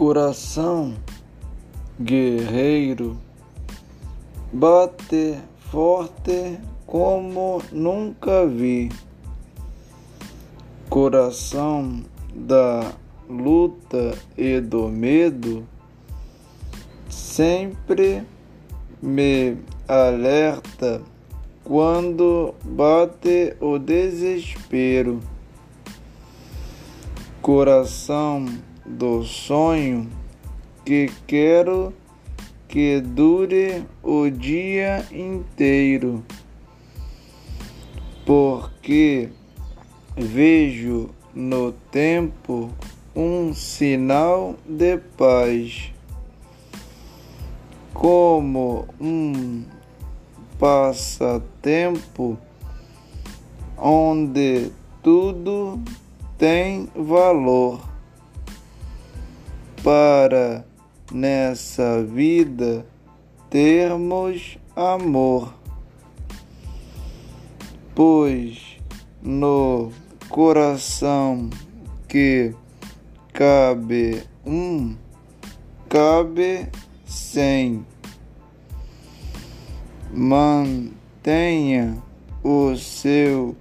Coração guerreiro bate forte como nunca vi. Coração da luta e do medo sempre me alerta quando bate o desespero. Coração do sonho que quero que dure o dia inteiro, porque vejo no tempo um sinal de paz, como um passatempo onde tudo tem valor para nessa vida termos amor, pois no coração que cabe um, cabe cem. Mantenha o seu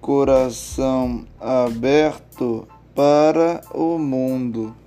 coração aberto para o mundo.